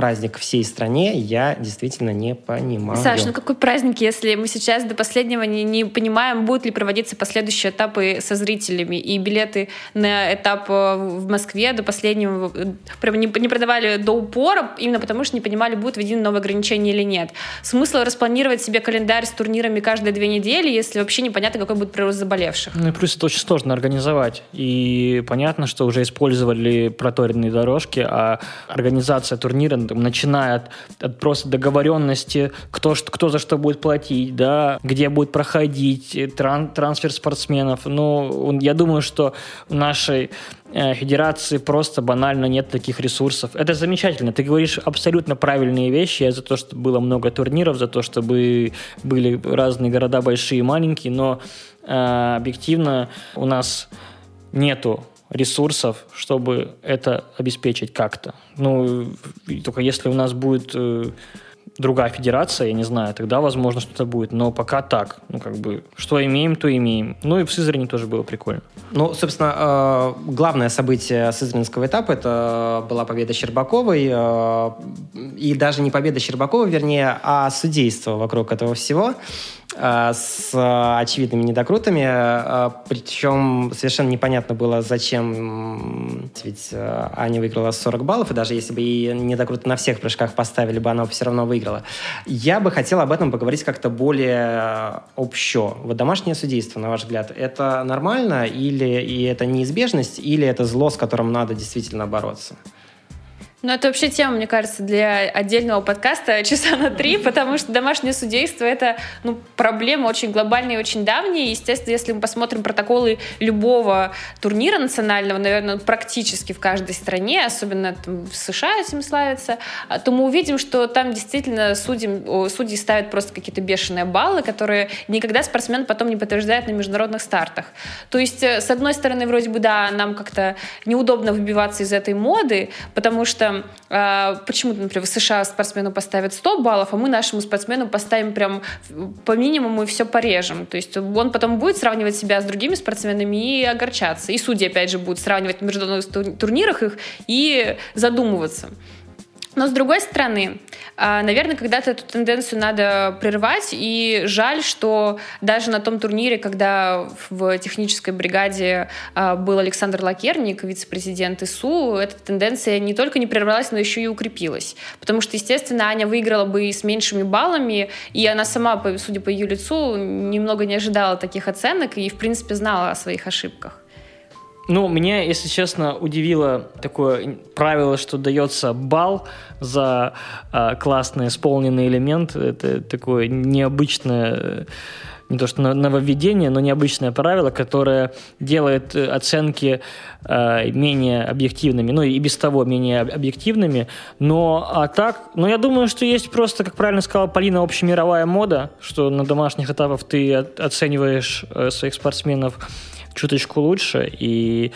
праздник всей стране, я действительно не понимаю. Саш, ну какой праздник, если мы сейчас до последнего не, не понимаем, будут ли проводиться последующие этапы со зрителями, и билеты на этап э, в Москве до последнего э, прям не, не продавали до упора, именно потому что не понимали, будут введены новые ограничения или нет. Смысл распланировать себе календарь с турнирами каждые две недели, если вообще непонятно, какой будет прирост заболевших. Ну и плюс это очень сложно организовать. И понятно, что уже использовали проторенные дорожки, а организация турнира начиная от, от просто договоренности, кто, кто за что будет платить, да, где будет проходить, тран, трансфер спортсменов. Ну, я думаю, что в нашей э, федерации просто банально нет таких ресурсов. Это замечательно. Ты говоришь абсолютно правильные вещи. Я за то, что было много турниров, за то, чтобы были разные города, большие и маленькие, но э, объективно у нас нету ресурсов, чтобы это обеспечить как-то. Ну, только если у нас будет э, другая федерация, я не знаю, тогда, возможно, что-то будет. Но пока так. Ну, как бы, что имеем, то имеем. Ну, и в Сызрани тоже было прикольно. Ну, собственно, э, главное событие сызранского этапа это была победа Щербаковой. Э, и даже не победа Щербаковой, вернее, а судейство вокруг этого всего. Э, с очевидными недокрутами, э, причем совершенно непонятно было, зачем, ведь э, Аня выиграла 40 баллов, и даже если бы и недокруты на всех прыжках поставили бы, она все равно выиграла. Я бы хотел об этом поговорить как-то более общо. Вот домашнее судейство, на ваш взгляд, это нормально, или и это неизбежность, или это зло, с которым надо действительно бороться? Ну, это вообще тема, мне кажется, для отдельного подкаста часа на три, потому что домашнее судейство — это ну, проблема очень глобальная и очень давняя. Естественно, если мы посмотрим протоколы любого турнира национального, наверное, практически в каждой стране, особенно там, в США этим славятся, а, то мы увидим, что там действительно судьи, судьи ставят просто какие-то бешеные баллы, которые никогда спортсмен потом не подтверждает на международных стартах. То есть, э, с одной стороны, вроде бы, да, нам как-то неудобно выбиваться из этой моды, потому что э, почему, например, в США спортсмену поставят 100 баллов, а мы нашему спортсмену поставим прям по минимуму и все порежем. То есть он потом будет сравнивать себя с другими спортсменами и огорчаться. И судьи, опять же, будут сравнивать на международных турнирах их и задумываться. Но с другой стороны, а, наверное, когда-то эту тенденцию надо прервать, и жаль, что даже на том турнире, когда в технической бригаде а, был Александр Лакерник, вице-президент ИСУ, эта тенденция не только не прервалась, но еще и укрепилась. Потому что, естественно, Аня выиграла бы и с меньшими баллами, и она сама, судя по ее лицу, немного не ожидала таких оценок и, в принципе, знала о своих ошибках. Ну, меня, если честно, удивило такое правило, что дается балл за э, классно исполненный элемент. Это такое необычное не то что нововведение, но необычное правило, которое делает э, оценки э, менее объективными, ну и без того менее объективными. Но а так, ну я думаю, что есть просто, как правильно сказала Полина, общемировая мода, что на домашних этапах ты оцениваешь э, своих спортсменов чуточку лучше, и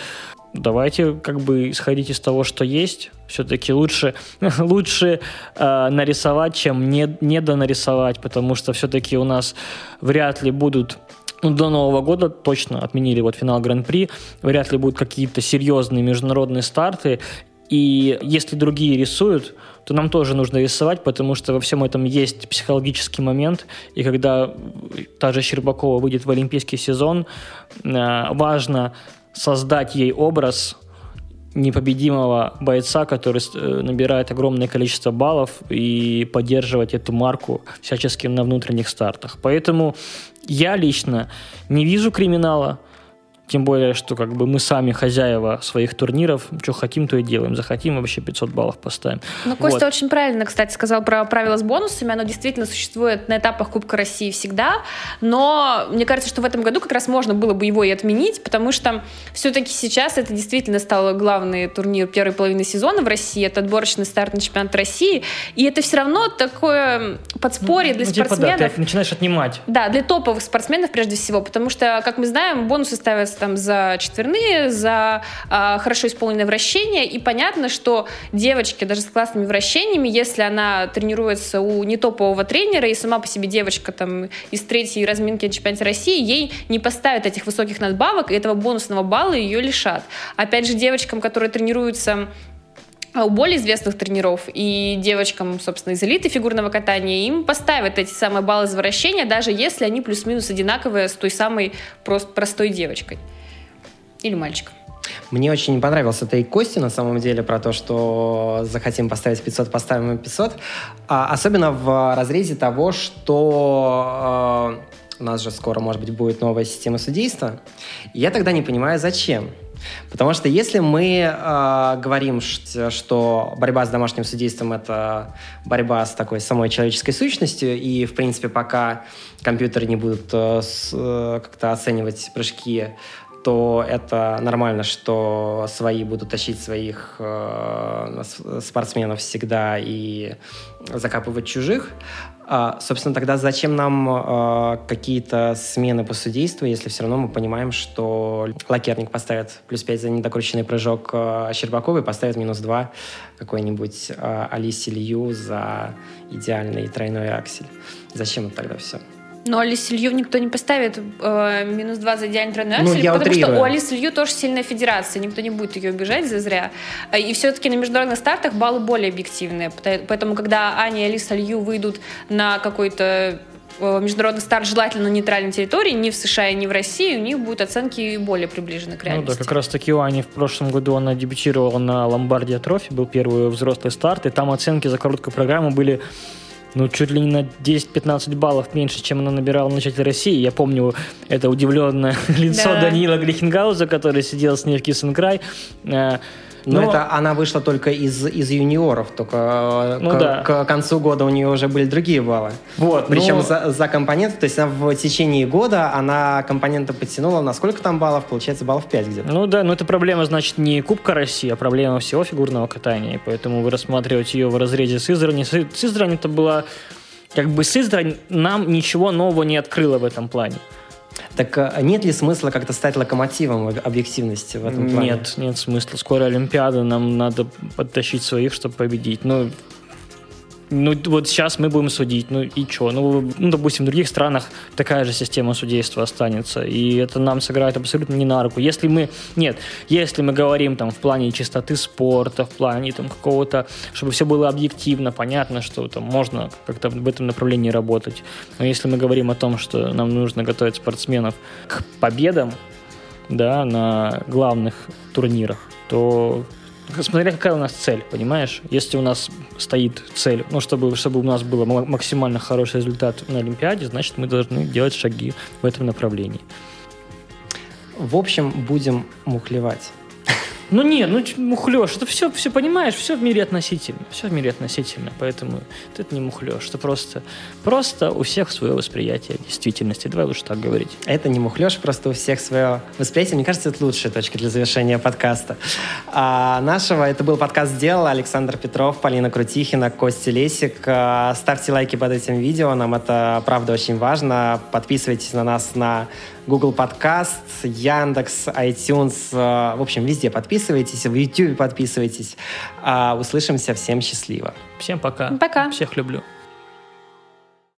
давайте как бы исходить из того, что есть. Все-таки лучше, лучше э, нарисовать, чем не, не донарисовать, потому что все-таки у нас вряд ли будут ну, до Нового года точно отменили вот финал Гран-при, вряд ли будут какие-то серьезные международные старты, и если другие рисуют, то нам тоже нужно рисовать, потому что во всем этом есть психологический момент. И когда та же Щербакова выйдет в олимпийский сезон, э, важно создать ей образ непобедимого бойца, который э, набирает огромное количество баллов и поддерживать эту марку всячески на внутренних стартах. Поэтому я лично не вижу криминала, тем более, что как бы мы сами хозяева своих турниров, что хотим, то и делаем. Захотим, вообще 500 баллов поставим. Ну, Костя вот. очень правильно, кстати, сказал про правила с бонусами. Оно действительно существует на этапах Кубка России всегда. Но мне кажется, что в этом году как раз можно было бы его и отменить, потому что все-таки сейчас это действительно стало главный турнир первой половины сезона в России. Это отборочный старт на чемпионат России. И это все равно такое подспорье для ну, типа, спортсменов. Да, ты начинаешь отнимать. Да, для топовых спортсменов прежде всего. Потому что, как мы знаем, бонусы ставятся там за четверные, за э, хорошо исполненное вращение. И понятно, что девочки даже с классными вращениями, если она тренируется у не топового тренера и сама по себе девочка там из третьей разминки на чемпионате России, ей не поставят этих высоких надбавок, и этого бонусного балла ее лишат. Опять же, девочкам, которые тренируются у более известных тренеров и девочкам, собственно, из элиты фигурного катания, им поставят эти самые баллы за вращение, даже если они плюс-минус одинаковые с той самой просто простой девочкой или мальчиком. Мне очень понравился тейк Кости, на самом деле, про то, что захотим поставить 500, поставим 500. А, особенно в разрезе того, что э, у нас же скоро, может быть, будет новая система судейства. Я тогда не понимаю, зачем. Потому что если мы э, говорим, что борьба с домашним судейством это борьба с такой самой человеческой сущностью, и, в принципе, пока компьютеры не будут э, э, как-то оценивать прыжки то это нормально, что свои будут тащить своих э, спортсменов всегда и закапывать чужих. А, собственно, тогда зачем нам э, какие-то смены по судейству, если все равно мы понимаем, что лакерник поставит плюс 5 за недокрученный прыжок э, Щербаковой, поставит минус 2 какой-нибудь э, Алисе Лью за идеальный тройной аксель. Зачем тогда все? Но Алисе Лью никто не поставит э, минус 2 за идеальный тройной аксель, ну, потому утрирую. что у Алисы Лью тоже сильная федерация, никто не будет ее убежать за зря. И все-таки на международных стартах баллы более объективные. Поэтому, когда Аня и Алиса Лью выйдут на какой-то э, международный старт желательно на нейтральной территории, ни в США, ни в России, у них будут оценки более приближены к реальности. Ну да, как раз таки у Ани в прошлом году она дебютировала на Ломбардия Трофи, был первый взрослый старт, и там оценки за короткую программу были ну, чуть ли не на 10-15 баллов меньше, чем она набирала в начале России. Я помню это удивленное лицо да. Даниила Глихенгауза, который сидел с ней в Киссенкрай. Э, но, Но это она вышла только из, из юниоров, только э, ну, к, да. к концу года у нее уже были другие баллы. Вот, Причем но... за, за компоненты, то есть она в течение года она компоненты подтянула на сколько там баллов? Получается, баллов 5 где-то. Ну да, но это проблема, значит, не Кубка России, а проблема всего фигурного катания. Поэтому вы рассматриваете ее в разрезе Сызрани. Сызрань это была... Как бы Сызрань нам ничего нового не открыла в этом плане. Так а нет ли смысла как-то стать локомотивом объективности в этом плане? Нет, нет смысла. Скоро Олимпиада, нам надо подтащить своих, чтобы победить. Ну, ну, вот сейчас мы будем судить, ну и что? Ну, ну, допустим, в других странах такая же система судейства останется, и это нам сыграет абсолютно не на руку. Если мы, нет, если мы говорим там в плане чистоты спорта, в плане там какого-то, чтобы все было объективно, понятно, что там можно как-то в этом направлении работать. Но если мы говорим о том, что нам нужно готовить спортсменов к победам, да, на главных турнирах, то Смотря какая у нас цель, понимаешь? Если у нас стоит цель, ну, чтобы, чтобы у нас был максимально хороший результат на Олимпиаде, значит, мы должны делать шаги в этом направлении. В общем, будем мухлевать. Ну нет, ну мухлёж, это все, все понимаешь, все в мире относительно, все в мире относительно, поэтому это не мухлёж, это просто, просто у всех свое восприятие действительности, давай лучше так говорить. Это не мухлёж, просто у всех свое восприятие, мне кажется, это лучшая точка для завершения подкаста. А, нашего, это был подкаст «Дело», Александр Петров, Полина Крутихина, Костя Лесик. А, ставьте лайки под этим видео, нам это правда очень важно. Подписывайтесь на нас на Google Подкаст, Яндекс, iTunes, э, в общем, везде подписывайтесь, в YouTube подписывайтесь. А, услышимся, всем счастливо. Всем пока. Пока. Всех люблю.